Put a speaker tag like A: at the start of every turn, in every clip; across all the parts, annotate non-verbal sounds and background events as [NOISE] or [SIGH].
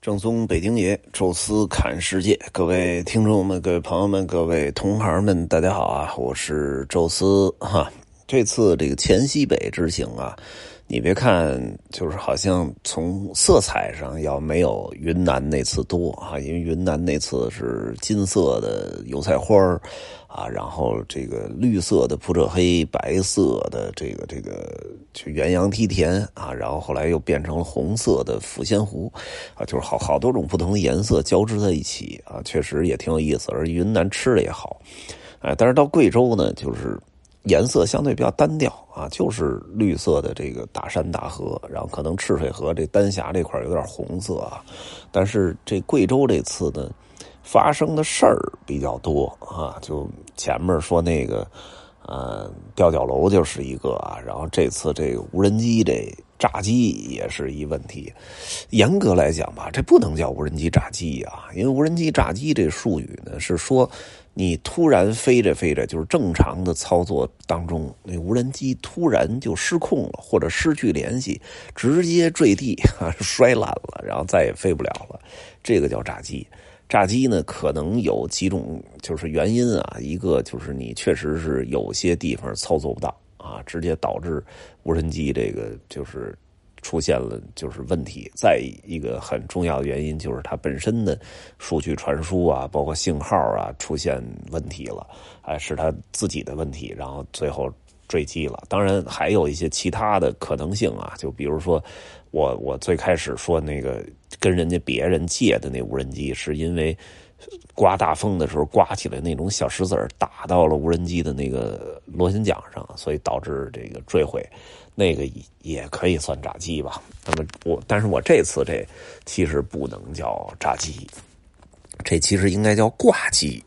A: 正宗北京爷，宙斯侃世界。各位听众们、各位朋友们、各位同行们，大家好啊！我是宙斯哈。这次这个黔西北之行啊，你别看就是好像从色彩上要没有云南那次多啊，因为云南那次是金色的油菜花啊，然后这个绿色的普者黑，白色的这个这个就元阳梯田啊，然后后来又变成了红色的抚仙湖啊，就是好好多种不同的颜色交织在一起啊，确实也挺有意思。而云南吃的也好，哎，但是到贵州呢，就是颜色相对比较单调啊，就是绿色的这个大山大河，然后可能赤水河这丹霞这块有点红色啊，但是这贵州这次呢。发生的事儿比较多啊，就前面说那个，呃，吊脚楼就是一个啊，然后这次这个无人机这炸机也是一问题。严格来讲吧，这不能叫无人机炸机啊，因为无人机炸机这术语呢是说你突然飞着飞着，就是正常的操作当中，那无人机突然就失控了，或者失去联系，直接坠地啊，摔烂了，然后再也飞不了了，这个叫炸机。炸机呢，可能有几种就是原因啊。一个就是你确实是有些地方操作不到啊，直接导致无人机这个就是出现了就是问题。再一个很重要的原因就是它本身的数据传输啊，包括信号啊出现问题了，哎，是它自己的问题，然后最后坠机了。当然还有一些其他的可能性啊，就比如说我我最开始说那个。跟人家别人借的那无人机，是因为刮大风的时候刮起来那种小石子打到了无人机的那个螺旋桨上，所以导致这个坠毁。那个也可以算炸机吧？那么我，但是我这次这其实不能叫炸机，这其实应该叫挂机。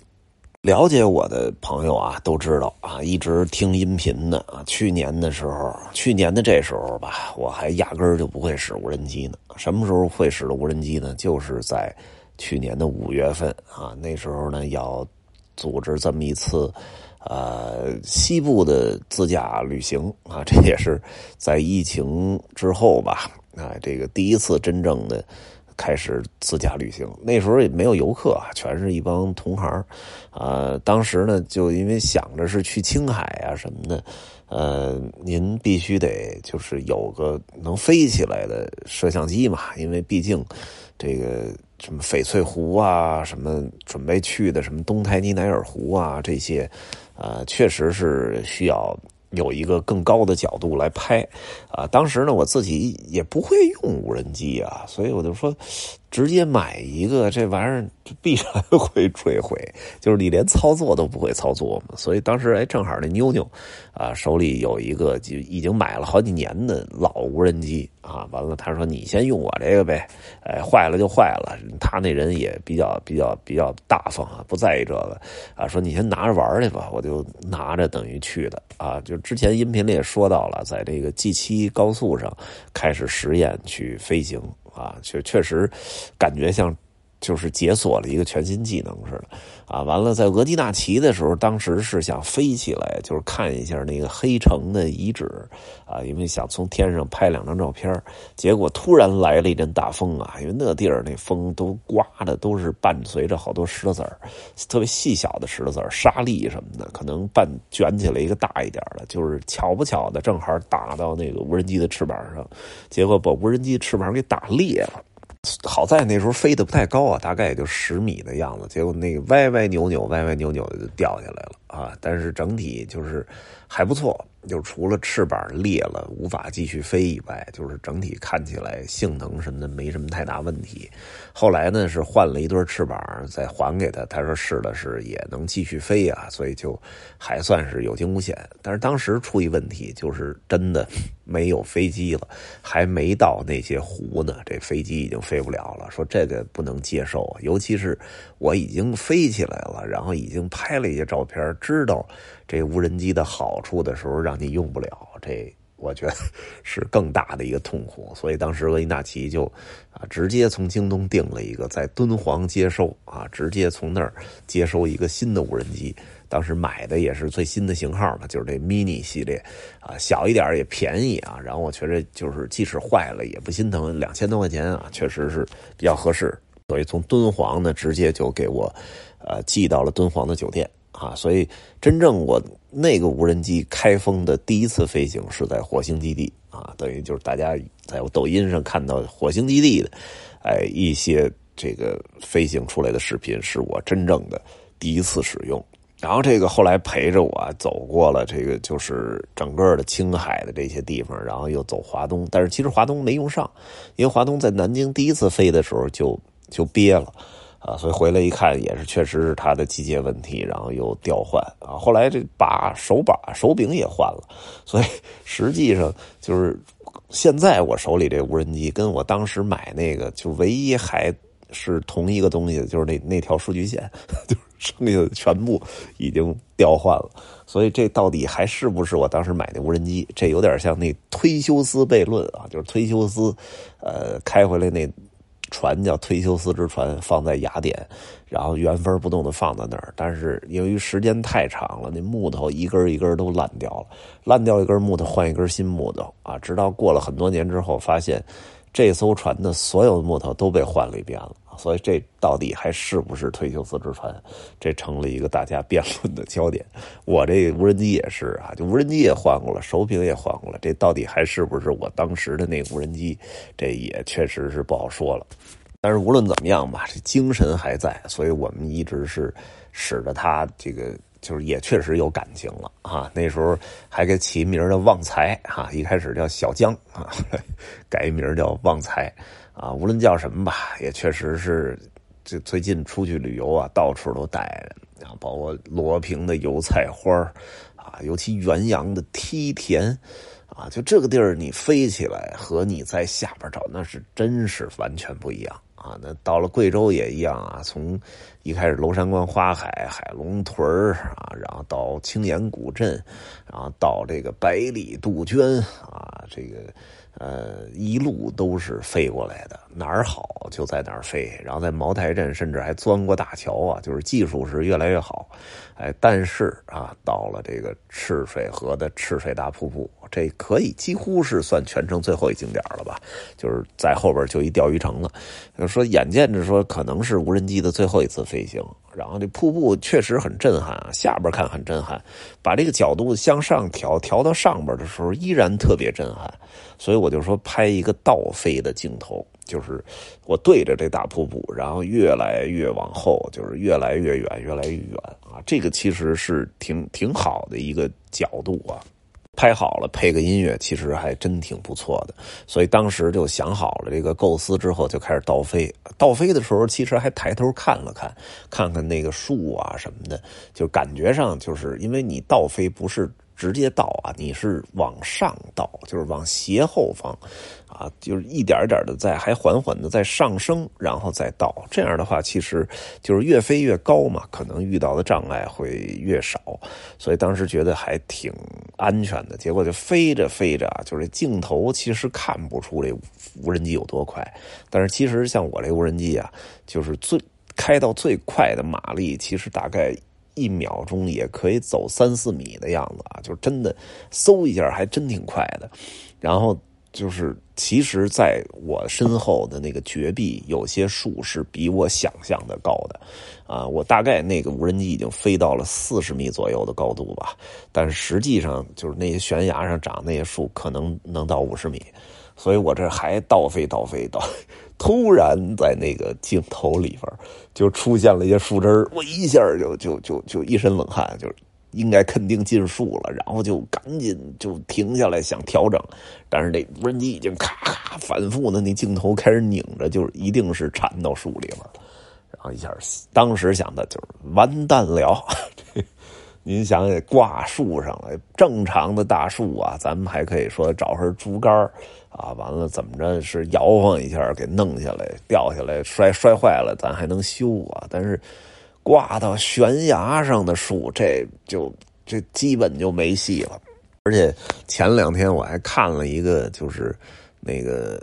A: 了解我的朋友啊，都知道啊，一直听音频的啊。去年的时候，去年的这时候吧，我还压根儿就不会使无人机呢。什么时候会使的无人机呢？就是在去年的五月份啊，那时候呢要组织这么一次呃西部的自驾旅行啊，[LAUGHS] 这也是在疫情之后吧啊，这个第一次真正的。开始自驾旅行，那时候也没有游客啊，全是一帮同行啊。当时呢，就因为想着是去青海啊什么的，呃，您必须得就是有个能飞起来的摄像机嘛，因为毕竟这个什么翡翠湖啊，什么准备去的什么东台尼乃尔湖啊，这些，呃，确实是需要。有一个更高的角度来拍，啊，当时呢我自己也不会用无人机啊，所以我就说。直接买一个这玩意儿必然 [LAUGHS] 会坠毁，就是你连操作都不会操作嘛。所以当时哎，正好那妞妞啊手里有一个就已经买了好几年的老无人机啊。完了，他说你先用我这个呗，哎，坏了就坏了。他那人也比较比较比较大方啊，不在意这个啊。说你先拿着玩去吧，我就拿着等于去的啊。就之前音频里也说到了，在这个 G 七高速上开始实验去飞行。啊，确确实，感觉像。就是解锁了一个全新技能似的，啊，完了在额济纳旗的时候，当时是想飞起来，就是看一下那个黑城的遗址，啊，因为想从天上拍两张照片，结果突然来了一阵大风啊，因为那地儿那风都刮的都是伴随着好多石头子儿，特别细小的石头子儿、沙粒什么的，可能半卷起来一个大一点的，就是巧不巧的正好打到那个无人机的翅膀上，结果把无人机翅膀给打裂了。好在那时候飞得不太高啊，大概也就十米的样子，结果那个歪歪扭扭、歪歪扭扭的就掉下来了啊！但是整体就是还不错。就除了翅膀裂了无法继续飞以外，就是整体看起来性能什么的没什么太大问题。后来呢是换了一对翅膀再还给他，他说试了试也能继续飞啊，所以就还算是有惊无险。但是当时出一问题，就是真的没有飞机了，还没到那些湖呢，这飞机已经飞不了了。说这个不能接受，尤其是我已经飞起来了，然后已经拍了一些照片，知道。这无人机的好处的时候，让你用不了，这我觉得是更大的一个痛苦。所以当时鄂因纳奇就啊直接从京东订了一个在敦煌接收啊，直接从那儿接收一个新的无人机。当时买的也是最新的型号嘛，就是这 mini 系列啊，小一点也便宜啊。然后我觉得就是即使坏了也不心疼，两千多块钱啊，确实是比较合适。所以从敦煌呢，直接就给我呃寄到了敦煌的酒店啊。所以真正我那个无人机开封的第一次飞行是在火星基地啊，等于就是大家在我抖音上看到火星基地的哎一些这个飞行出来的视频，是我真正的第一次使用。然后这个后来陪着我走过了这个就是整个的青海的这些地方，然后又走华东，但是其实华东没用上，因为华东在南京第一次飞的时候就就憋了啊，所以回来一看也是确实是它的机械问题，然后又调换啊，后来这把手把手柄也换了，所以实际上就是现在我手里这无人机跟我当时买那个就唯一还是同一个东西，就是那那条数据线 [LAUGHS] 就是。剩下的全部已经调换了，所以这到底还是不是我当时买那无人机？这有点像那忒修斯悖论啊，就是忒修斯，呃，开回来那船叫忒修斯之船，放在雅典，然后原封不动的放在那儿。但是由于时间太长了，那木头一根一根都烂掉了，烂掉一根木头换一根新木头啊，直到过了很多年之后，发现这艘船的所有的木头都被换了一遍了。所以这到底还是不是忒修斯之船？这成了一个大家辩论的焦点。我这无人机也是啊，就无人机也换过了，手柄也换过了，这到底还是不是我当时的那个无人机？这也确实是不好说了。但是无论怎么样吧，这精神还在，所以我们一直是使得它这个就是也确实有感情了啊。那时候还给起名叫旺财哈，一开始叫小江啊，[LAUGHS] 改名叫旺财。啊，无论叫什么吧，也确实是，这最近出去旅游啊，到处都带着，啊，包括罗平的油菜花啊，尤其元阳的梯田，啊，就这个地儿，你飞起来和你在下边找，那是真是完全不一样啊。那到了贵州也一样啊，从一开始娄山关花海、海龙屯啊，然后到青岩古镇，然后到这个百里杜鹃啊，这个。呃，一路都是飞过来的，哪儿好就在哪儿飞，然后在茅台镇甚至还钻过大桥啊，就是技术是越来越好。哎，但是啊，到了这个赤水河的赤水大瀑布，这可以几乎是算全程最后一景点了吧？就是在后边就一钓鱼城了。就说眼见着说可能是无人机的最后一次飞行，然后这瀑布确实很震撼啊，下边看很震撼，把这个角度向上调，调到上边的时候依然特别震撼。所以我就说拍一个倒飞的镜头。就是我对着这大瀑布，然后越来越往后，就是越来越远，越来越远啊！这个其实是挺挺好的一个角度啊，拍好了配个音乐，其实还真挺不错的。所以当时就想好了这个构思之后，就开始倒飞。倒飞的时候，其实还抬头看了看，看看那个树啊什么的，就感觉上就是因为你倒飞不是。直接倒啊！你是往上倒，就是往斜后方，啊，就是一点点的在，还缓缓的在上升，然后再倒。这样的话，其实就是越飞越高嘛，可能遇到的障碍会越少。所以当时觉得还挺安全的。结果就飞着飞着，就是镜头其实看不出这无人机有多快，但是其实像我这无人机啊，就是最开到最快的马力，其实大概。一秒钟也可以走三四米的样子啊，就真的嗖一下还真挺快的。然后就是，其实在我身后的那个绝壁，有些树是比我想象的高的啊。我大概那个无人机已经飞到了四十米左右的高度吧，但是实际上就是那些悬崖上长那些树可能能到五十米，所以我这还倒飞倒飞倒。突然在那个镜头里边就出现了一些树枝我一下就就就就一身冷汗，就是应该肯定进树了，然后就赶紧就停下来想调整，但是那无人机已经咔咔反复的那镜头开始拧着，就一定是缠到树里边然后一下当时想的就是完蛋了。您想想挂树上了，正常的大树啊，咱们还可以说找根竹竿啊，完了怎么着是摇晃一下给弄下来，掉下来摔摔坏了，咱还能修啊。但是挂到悬崖上的树，这就这基本就没戏了。而且前两天我还看了一个，就是那个。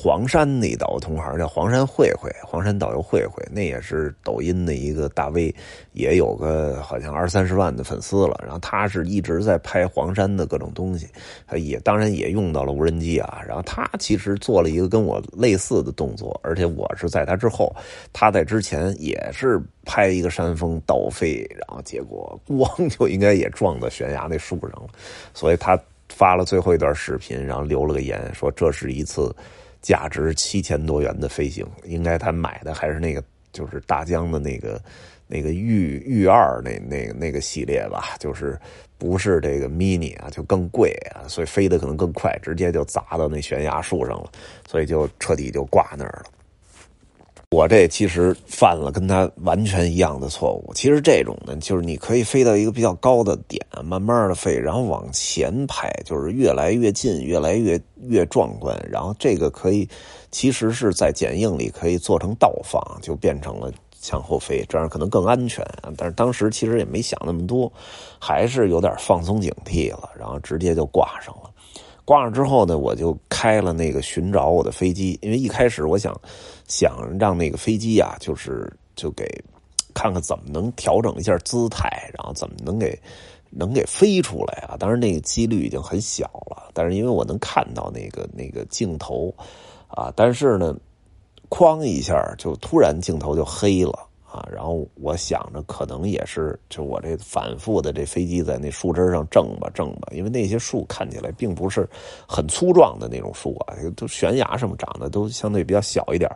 A: 黄山那导游同行叫黄山慧慧，黄山导游慧慧，那也是抖音的一个大 V，也有个好像二三十万的粉丝了。然后他是一直在拍黄山的各种东西，也当然也用到了无人机啊。然后他其实做了一个跟我类似的动作，而且我是在他之后，他在之前也是拍一个山峰倒飞，然后结果咣就应该也撞到悬崖那树上了。所以他发了最后一段视频，然后留了个言说这是一次。价值七千多元的飞行，应该他买的还是那个，就是大疆的那个那个御御二那那那个系列吧，就是不是这个 mini 啊，就更贵啊，所以飞得可能更快，直接就砸到那悬崖树上了，所以就彻底就挂那儿了。我这其实犯了跟他完全一样的错误。其实这种呢，就是你可以飞到一个比较高的点，慢慢的飞，然后往前拍，就是越来越近，越来越越壮观。然后这个可以，其实是在剪映里可以做成倒放，就变成了向后飞，这样可能更安全。但是当时其实也没想那么多，还是有点放松警惕了，然后直接就挂上了。挂上之后呢，我就开了那个寻找我的飞机，因为一开始我想想让那个飞机啊，就是就给看看怎么能调整一下姿态，然后怎么能给能给飞出来啊。当然那个几率已经很小了，但是因为我能看到那个那个镜头啊，但是呢，哐一下就突然镜头就黑了。啊，然后我想着可能也是，就我这反复的这飞机在那树枝上挣吧挣吧，因为那些树看起来并不是很粗壮的那种树啊，都悬崖什么长的都相对比较小一点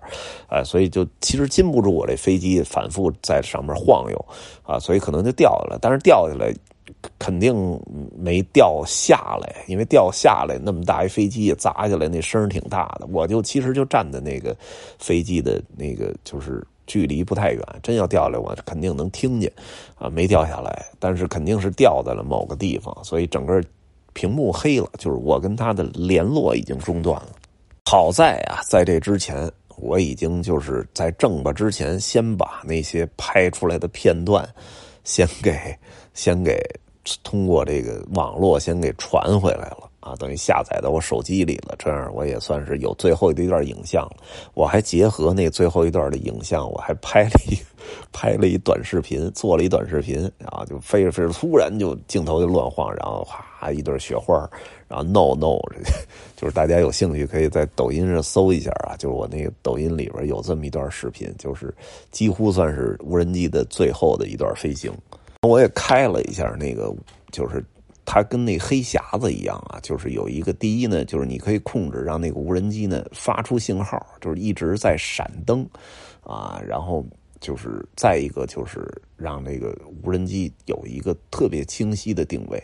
A: 啊，所以就其实禁不住我这飞机反复在上面晃悠啊，所以可能就掉下来，但是掉下来肯定没掉下来，因为掉下来那么大一飞机砸下来那声挺大的，我就其实就站在那个飞机的那个就是。距离不太远，真要掉下来，我肯定能听见，啊，没掉下来，但是肯定是掉在了某个地方，所以整个屏幕黑了，就是我跟他的联络已经中断了。好在啊，在这之前，我已经就是在正吧之前，先把那些拍出来的片段，先给先给通过这个网络先给传回来了。啊，等于下载到我手机里了，这样我也算是有最后的一段影像了。我还结合那最后一段的影像，我还拍了一 [LAUGHS] 拍了一短视频，做了一短视频，然后就飞着飞着，突然就镜头就乱晃，然后哗一对雪花，然后 no no，[LAUGHS] 就是大家有兴趣可以在抖音上搜一下啊，就是我那个抖音里边有这么一段视频，就是几乎算是无人机的最后的一段飞行。我也开了一下那个，就是。它跟那黑匣子一样啊，就是有一个第一呢，就是你可以控制让那个无人机呢发出信号，就是一直在闪灯，啊，然后就是再一个就是让那个无人机有一个特别清晰的定位，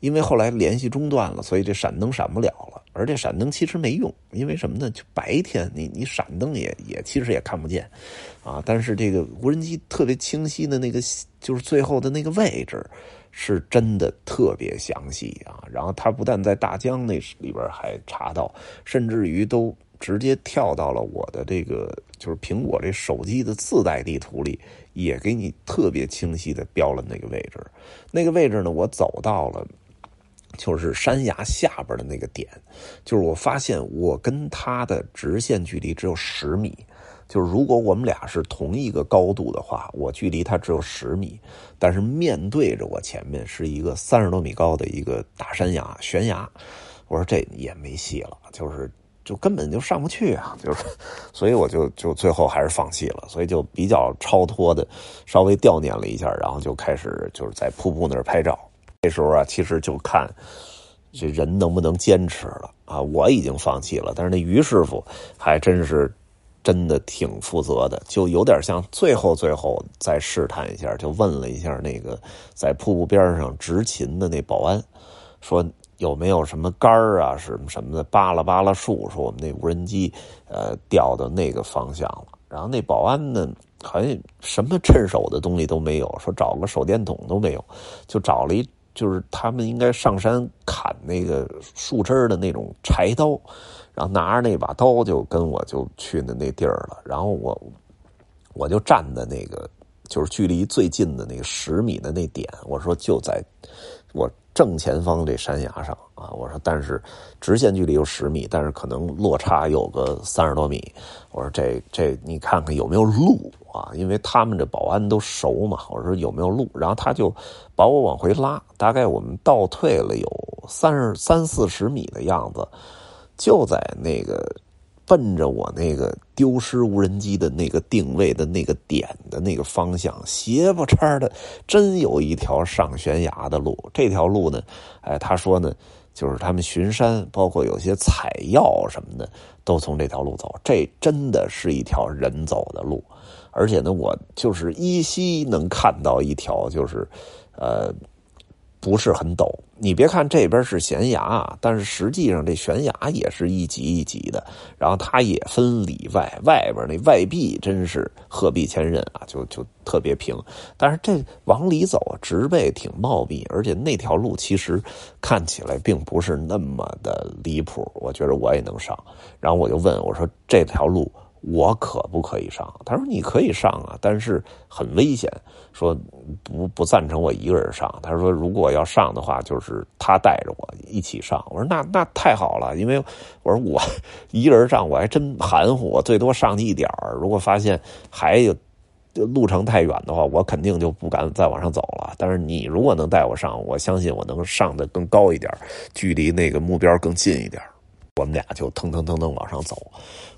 A: 因为后来联系中断了，所以这闪灯闪不了了，而这闪灯其实没用，因为什么呢？就白天你你闪灯也也其实也看不见，啊，但是这个无人机特别清晰的那个就是最后的那个位置。是真的特别详细啊！然后他不但在大疆那里边还查到，甚至于都直接跳到了我的这个就是苹果这手机的自带地图里，也给你特别清晰的标了那个位置。那个位置呢，我走到了，就是山崖下边的那个点，就是我发现我跟他的直线距离只有十米。就是如果我们俩是同一个高度的话，我距离他只有十米，但是面对着我前面是一个三十多米高的一个大山崖悬崖，我说这也没戏了，就是就根本就上不去啊，就是，所以我就就最后还是放弃了，所以就比较超脱的，稍微悼念了一下，然后就开始就是在瀑布那儿拍照。这时候啊，其实就看这人能不能坚持了啊，我已经放弃了，但是那于师傅还真是。真的挺负责的，就有点像最后最后再试探一下，就问了一下那个在瀑布边上执勤的那保安，说有没有什么杆儿啊，什么什么的，扒拉扒拉树，说我们那无人机呃掉到那个方向了。然后那保安呢，好像什么趁手的东西都没有，说找个手电筒都没有，就找了一就是他们应该上山砍那个树枝的那种柴刀。然后拿着那把刀就跟我就去的那地儿了，然后我我就站在那个就是距离最近的那个十米的那点，我说就在我正前方这山崖上啊。我说，但是直线距离有十米，但是可能落差有个三十多米。我说这这你看看有没有路啊？因为他们这保安都熟嘛。我说有没有路？然后他就把我往回拉，大概我们倒退了有三十三四十米的样子，就在那个。奔着我那个丢失无人机的那个定位的那个点的那个方向，斜不叉的，真有一条上悬崖的路。这条路呢，哎，他说呢，就是他们巡山，包括有些采药什么的，都从这条路走。这真的是一条人走的路，而且呢，我就是依稀能看到一条，就是，呃。不是很陡，你别看这边是悬崖，但是实际上这悬崖也是一级一级的，然后它也分里外，外边那外壁真是鹤壁千仞啊，就就特别平。但是这往里走，植被挺茂密，而且那条路其实看起来并不是那么的离谱，我觉得我也能上。然后我就问我说这条路。我可不可以上？他说你可以上啊，但是很危险。说不不赞成我一个人上。他说如果要上的话，就是他带着我一起上。我说那那太好了，因为我说我一个人上我还真含糊，我最多上去一点如果发现还有路程太远的话，我肯定就不敢再往上走了。但是你如果能带我上，我相信我能上的更高一点，距离那个目标更近一点。我们俩就腾腾腾腾往上走，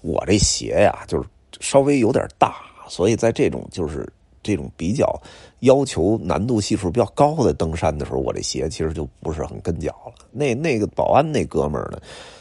A: 我这鞋呀就是稍微有点大，所以在这种就是这种比较要求难度系数比较高的登山的时候，我这鞋其实就不是很跟脚了。那那个保安那哥们儿呢？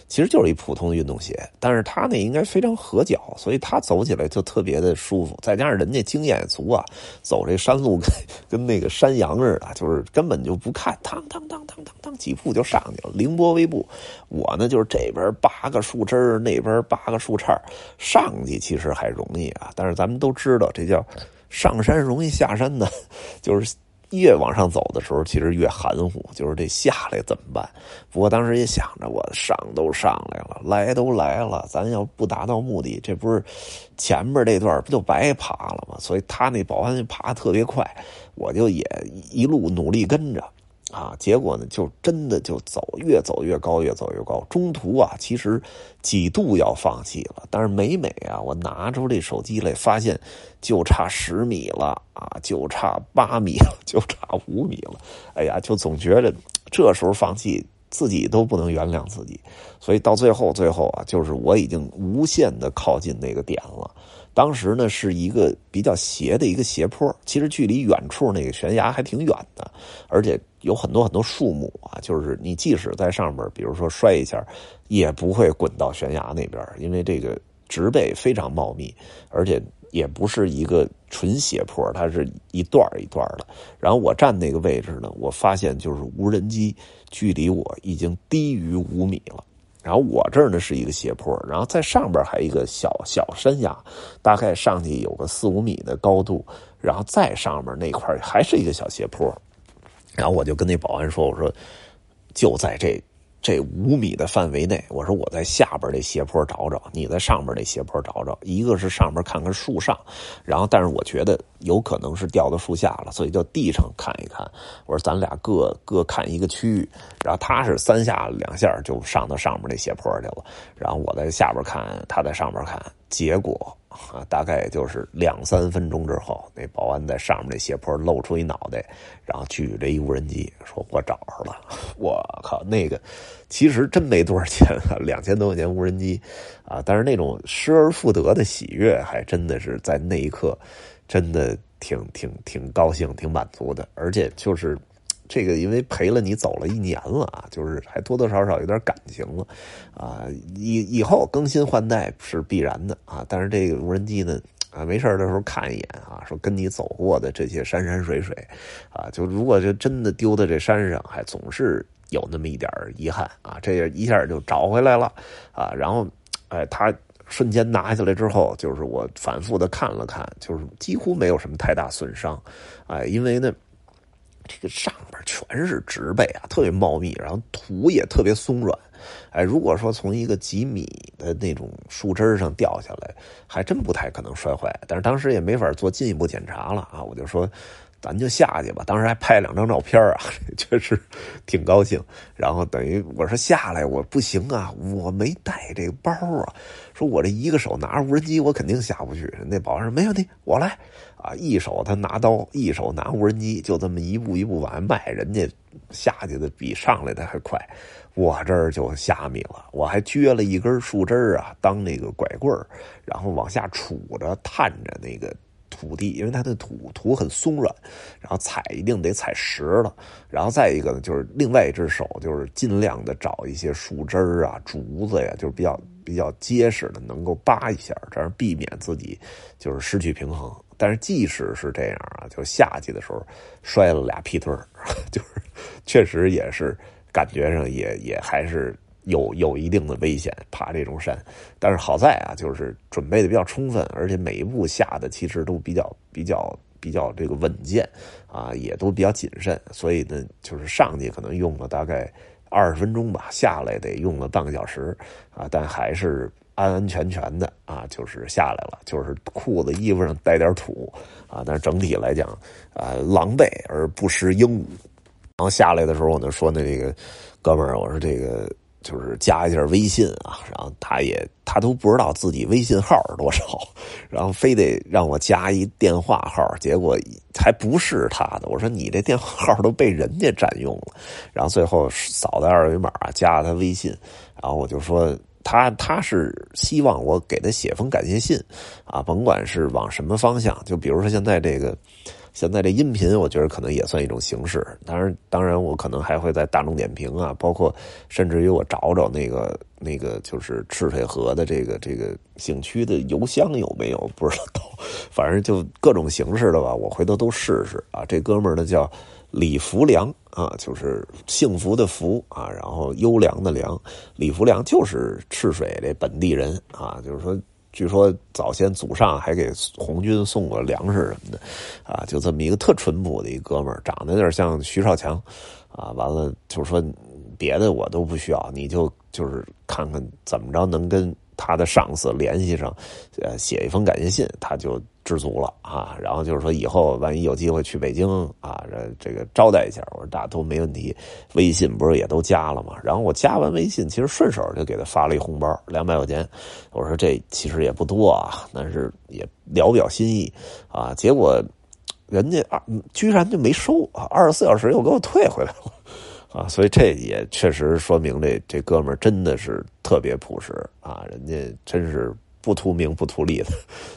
A: 其实就是一普通的运动鞋，但是他那应该非常合脚，所以他走起来就特别的舒服。再加上人家经验也足啊，走这山路 [LAUGHS] 跟跟那个山羊似的，就是根本就不看，当当当当当当几步就上去了，凌波微步。我呢就是这边八个树枝那边八个树杈上去其实还容易啊，但是咱们都知道这叫上山容易下山难，[LAUGHS] 就是。越往上走的时候，其实越含糊，就是这下来怎么办？不过当时也想着，我上都上来了，来都来了，咱要不达到目的，这不是前面这段不就白爬了吗？所以他那保安爬特别快，我就也一路努力跟着。啊，结果呢，就真的就走，越走越高，越走越高。中途啊，其实几度要放弃了，但是每每啊，我拿出这手机来，发现就差十米了啊，就差八米了，就差五米了。哎呀，就总觉得这时候放弃，自己都不能原谅自己。所以到最后，最后啊，就是我已经无限的靠近那个点了。当时呢是一个比较斜的一个斜坡，其实距离远处那个悬崖还挺远的，而且有很多很多树木啊，就是你即使在上面，比如说摔一下，也不会滚到悬崖那边，因为这个植被非常茂密，而且也不是一个纯斜坡，它是一段一段的。然后我站那个位置呢，我发现就是无人机距离我已经低于五米了。然后我这儿呢是一个斜坡，然后在上边还有一个小小山崖，大概上去有个四五米的高度，然后再上面那块还是一个小斜坡，然后我就跟那保安说：“我说就在这。”这五米的范围内，我说我在下边这斜坡找找，你在上边这斜坡找找。一个是上边看看树上，然后但是我觉得有可能是掉到树下了，所以就地上看一看。我说咱俩各各看一个区域，然后他是三下两下就上到上面那斜坡去了，然后我在下边看，他在上边看，结果。啊，大概就是两三分钟之后，那保安在上面那斜坡露出一脑袋，然后举着一无人机，说我找着了。[LAUGHS] 我靠，那个其实真没多少钱，两千多块钱无人机啊，但是那种失而复得的喜悦，还真的是在那一刻，真的挺挺挺高兴、挺满足的，而且就是。这个因为陪了你走了一年了啊，就是还多多少少有点感情了，啊，以以后更新换代是必然的啊。但是这个无人机呢，啊，没事的时候看一眼啊，说跟你走过的这些山山水水，啊，就如果就真的丢在这山上，还总是有那么一点遗憾啊。这一下就找回来了啊，然后，哎，他瞬间拿下来之后，就是我反复的看了看，就是几乎没有什么太大损伤，哎，因为呢。这个上边全是植被啊，特别茂密，然后土也特别松软。哎，如果说从一个几米的那种树枝上掉下来，还真不太可能摔坏。但是当时也没法做进一步检查了啊，我就说咱就下去吧。当时还拍两张照片啊，确 [LAUGHS] 实挺高兴。然后等于我说下来我不行啊，我没带这包啊。说我这一个手拿着无人机，我肯定下不去。那保安说没问题，我来啊！一手他拿刀，一手拿无人机，就这么一步一步往外迈。人家下去的比上来的还快，我这儿就虾米了。我还撅了一根树枝啊，当那个拐棍然后往下杵着，探着那个。土地，因为它的土土很松软，然后踩一定得踩实了。然后再一个呢，就是另外一只手就是尽量的找一些树枝啊、竹子呀，就是比较比较结实的，能够扒一下，这样避免自己就是失去平衡。但是即使是这样啊，就下去的时候摔了俩劈腿 [LAUGHS] 就是确实也是感觉上也也还是。有有一定的危险，爬这种山，但是好在啊，就是准备的比较充分，而且每一步下的其实都比较比较比较这个稳健啊，也都比较谨慎，所以呢，就是上去可能用了大概二十分钟吧，下来得用了半个小时啊，但还是安安全全的啊，就是下来了，就是裤子衣服上带点土啊，但是整体来讲啊，狼狈而不失英武。然后下来的时候，我就说那这个哥们儿，我说这个。就是加一下微信啊，然后他也他都不知道自己微信号是多少，[LAUGHS] 然后非得让我加一电话号，结果还不是他的。我说你这电话号都被人家占用了，然后最后扫的二维码加了他微信，然后我就说他他是希望我给他写封感谢信啊，甭管是往什么方向，就比如说现在这个。现在这音频，我觉得可能也算一种形式。当然，当然，我可能还会在大众点评啊，包括甚至于我找找那个那个，就是赤水河的这个这个景区的邮箱有没有？不知道，反正就各种形式的吧，我回头都试试啊。这哥们儿呢叫李福良啊，就是幸福的福啊，然后优良的良，李福良就是赤水这本地人啊，就是说。据说早先祖上还给红军送过粮食什么的，啊，就这么一个特淳朴的一哥们儿，长得有点像徐少强，啊，完了就是说别的我都不需要，你就就是看看怎么着能跟。他的上司联系上，呃，写一封感谢信，他就知足了啊。然后就是说，以后万一有机会去北京啊，这这个招待一下，我说大都没问题。微信不是也都加了吗？然后我加完微信，其实顺手就给他发了一红包，两百块钱。我说这其实也不多啊，但是也聊表心意啊。结果人家啊，居然就没收啊，二十四小时又给我退回来了。啊，所以这也确实说明这这哥们儿真的是特别朴实啊，人家真是不图名不图利的，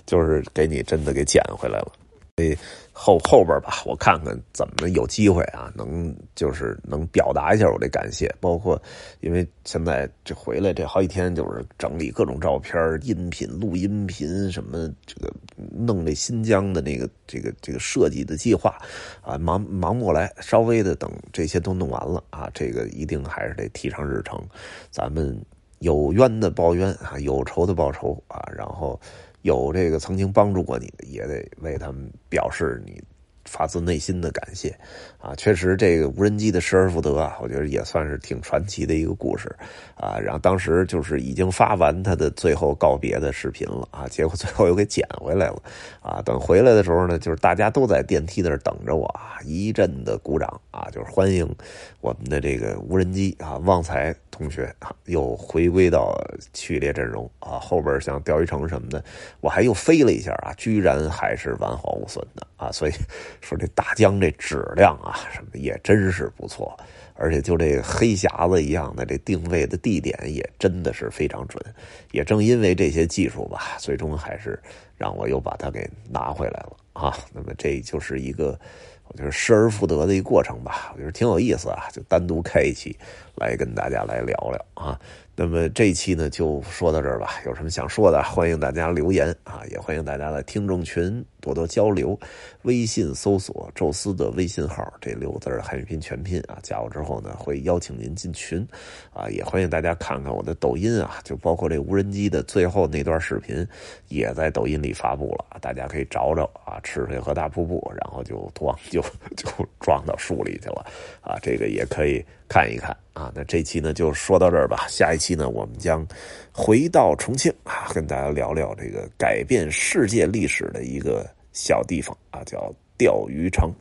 A: 就是给你真的给捡回来了。所以后后边吧，我看看怎么有机会啊，能就是能表达一下我的感谢。包括因为现在这回来这好几天，就是整理各种照片、音频、录音频什么，这个弄这新疆的那个这个这个设计的计划啊，忙忙不过来。稍微的等这些都弄完了啊，这个一定还是得提上日程。咱们有冤的报冤啊，有仇的报仇啊，然后。有这个曾经帮助过你的，也得为他们表示你。发自内心的感谢，啊，确实这个无人机的失而复得啊，我觉得也算是挺传奇的一个故事，啊，然后当时就是已经发完他的最后告别的视频了啊，结果最后又给捡回来了，啊，等回来的时候呢，就是大家都在电梯那儿等着我啊，一阵的鼓掌啊，就是欢迎我们的这个无人机啊，旺财同学啊，又回归到序列阵容啊，后边像钓鱼城什么的，我还又飞了一下啊，居然还是完好无损的啊，所以。说这大疆这质量啊，什么也真是不错，而且就这黑匣子一样的这定位的地点也真的是非常准。也正因为这些技术吧，最终还是让我又把它给拿回来了啊。那么这就是一个我觉得失而复得的一个过程吧，我觉得挺有意思啊，就单独开一期来跟大家来聊聊啊。那么这一期呢，就说到这儿吧。有什么想说的，欢迎大家留言啊，也欢迎大家在听众群多多交流。微信搜索“宙斯”的微信号，这六个字汉语拼全拼啊，加我之后呢，会邀请您进群啊。也欢迎大家看看我的抖音啊，就包括这无人机的最后那段视频，也在抖音里发布了，大家可以找找啊。赤水河大瀑布，然后就撞就就撞到树里去了啊，这个也可以看一看。啊，那这期呢就说到这儿吧。下一期呢，我们将回到重庆啊，跟大家聊聊这个改变世界历史的一个小地方啊，叫钓鱼城。